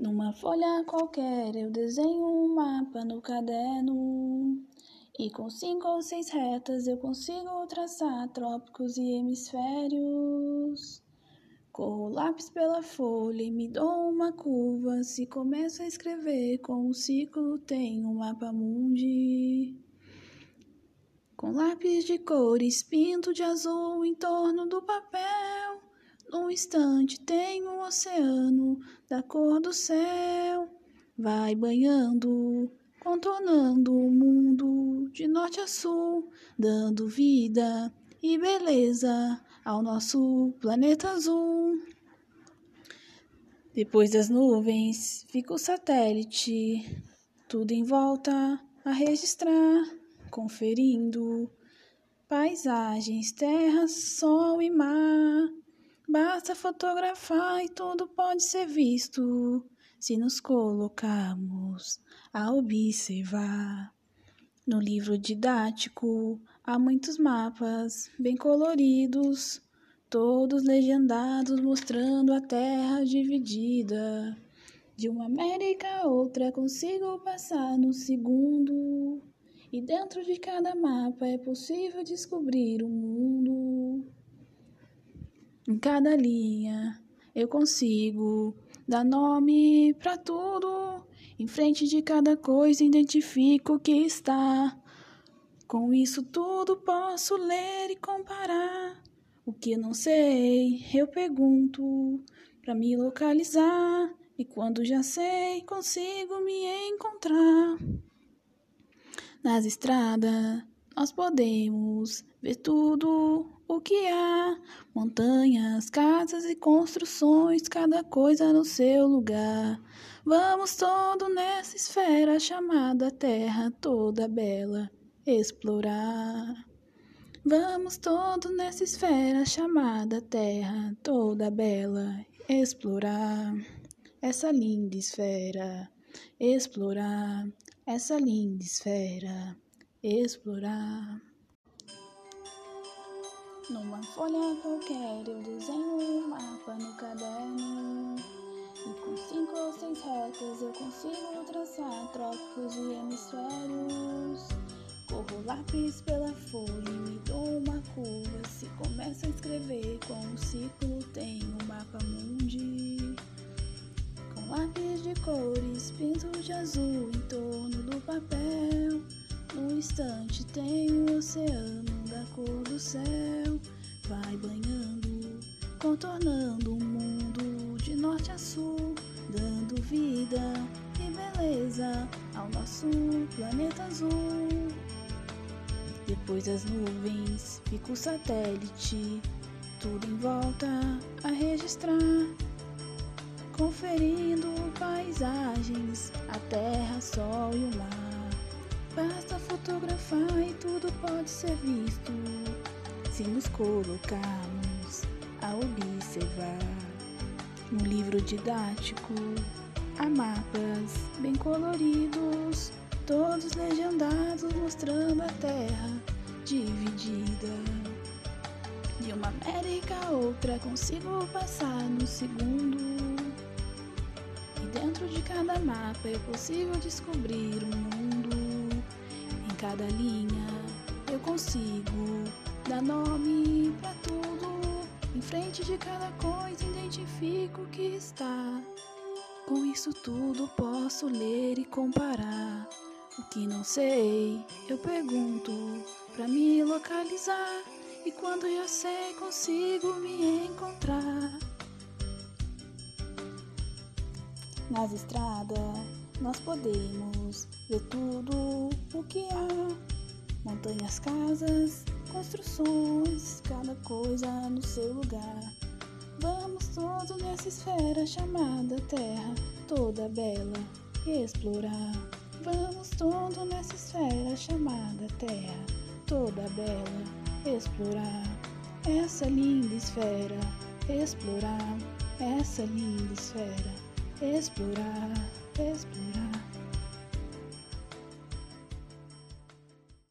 Numa folha qualquer eu desenho um mapa no caderno. E com cinco ou seis retas eu consigo traçar trópicos e hemisférios. Corro lápis pela folha e me dou uma curva. Se começo a escrever com um ciclo, tenho um mapa mundi. Com lápis de cores, pinto de azul em torno do papel. Num instante tenho um oceano da cor do céu. Vai banhando, contornando o mundo de norte a sul, dando vida e beleza ao nosso planeta azul. Depois das nuvens fica o satélite, tudo em volta a registrar, conferindo paisagens, terra, sol e mar. Basta fotografar e tudo pode ser visto se nos colocarmos a observar. No livro didático há muitos mapas bem coloridos, todos legendados mostrando a terra dividida. De uma América a outra consigo passar no segundo. E dentro de cada mapa é possível descobrir o um mundo. Em cada linha eu consigo dar nome para tudo. Em frente de cada coisa identifico o que está. Com isso tudo posso ler e comparar. O que não sei, eu pergunto para me localizar. E quando já sei, consigo me encontrar. Nas estradas, nós podemos ver tudo o que há: montanhas, casas e construções, cada coisa no seu lugar. Vamos todo nessa esfera chamada Terra, toda bela, explorar. Vamos todo nessa esfera chamada Terra, toda bela, explorar. Essa linda esfera, explorar. Essa linda esfera, explorar. Numa folha qualquer eu desenho um mapa no caderno. E com cinco ou seis retas eu consigo traçar trópicos e hemisférios. Corro lápis pela folha e me dou uma curva. Se começo a escrever com um ciclo, tenho um mapa mundi. Com lápis de cores, pinto de azul em torno do papel. Instante o um oceano da cor do céu. Vai banhando, contornando o mundo de norte a sul, dando vida e beleza ao nosso planeta azul. Depois das nuvens fica o satélite, tudo em volta a registrar, conferindo paisagens, a terra, sol e o mar. E tudo pode ser visto se nos colocarmos a observar. No livro didático há mapas bem coloridos, todos legendados mostrando a terra dividida. De uma América a outra consigo passar no segundo. E dentro de cada mapa é possível descobrir um mundo cada linha eu consigo dar nome para tudo. Em frente de cada coisa identifico o que está. Com isso tudo posso ler e comparar. O que não sei, eu pergunto para me localizar. E quando já sei, consigo me encontrar. Nas estradas nós podemos ver tudo o que há: montanhas, casas, construções, cada coisa no seu lugar. Vamos todos nessa esfera chamada Terra, toda bela, explorar. Vamos todos nessa esfera chamada Terra, toda bela, explorar. Essa linda esfera, explorar. Essa linda esfera, explorar, desperate